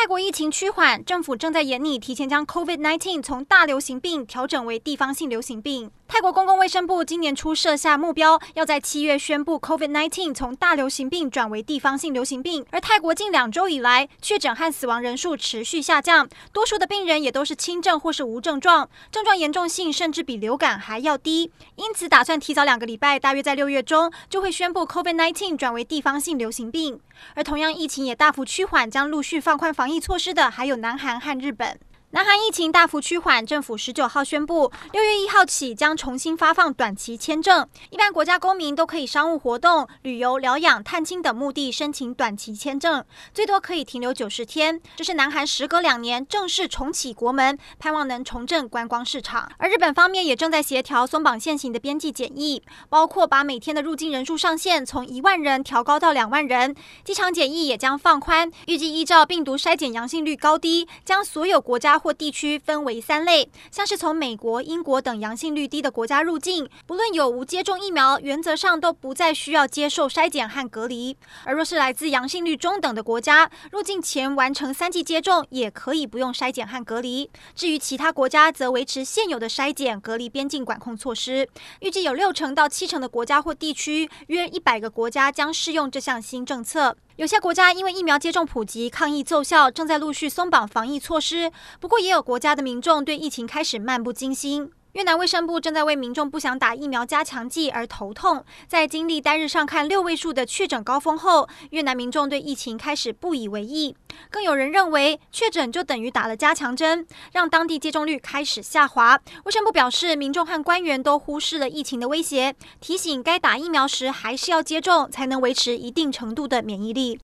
泰国疫情趋缓，政府正在研拟提前将 COVID-19 从大流行病调整为地方性流行病。泰国公共卫生部今年初设下目标，要在七月宣布 COVID-19 从大流行病转为地方性流行病。而泰国近两周以来，确诊和死亡人数持续下降，多数的病人也都是轻症或是无症状，症状严重性甚至比流感还要低。因此，打算提早两个礼拜，大约在六月中就会宣布 COVID-19 转为地方性流行病。而同样疫情也大幅趋缓，将陆续放宽防防疫措施的还有南韩和日本。南韩疫情大幅趋缓，政府十九号宣布，六月一号起将重新发放短期签证，一般国家公民都可以商务活动、旅游、疗养、探亲等目的申请短期签证，最多可以停留九十天。这是南韩时隔两年正式重启国门，盼望能重振观光市场。而日本方面也正在协调松绑现行的边际检疫，包括把每天的入境人数上限从一万人调高到两万人，机场检疫也将放宽，预计依照病毒筛检阳性率高低，将所有国家或地区分为三类，像是从美国、英国等阳性率低的国家入境，不论有无接种疫苗，原则上都不再需要接受筛检和隔离。而若是来自阳性率中等的国家，入境前完成三剂接种，也可以不用筛检和隔离。至于其他国家，则维持现有的筛检、隔离、边境管控措施。预计有六成到七成的国家或地区，约一百个国家将适用这项新政策。有些国家因为疫苗接种普及、抗疫奏效，正在陆续松绑防疫措施。不过，也有国家的民众对疫情开始漫不经心。越南卫生部正在为民众不想打疫苗加强剂而头痛。在经历单日上看六位数的确诊高峰后，越南民众对疫情开始不以为意。更有人认为，确诊就等于打了加强针，让当地接种率开始下滑。卫生部表示，民众和官员都忽视了疫情的威胁，提醒该打疫苗时还是要接种，才能维持一定程度的免疫力。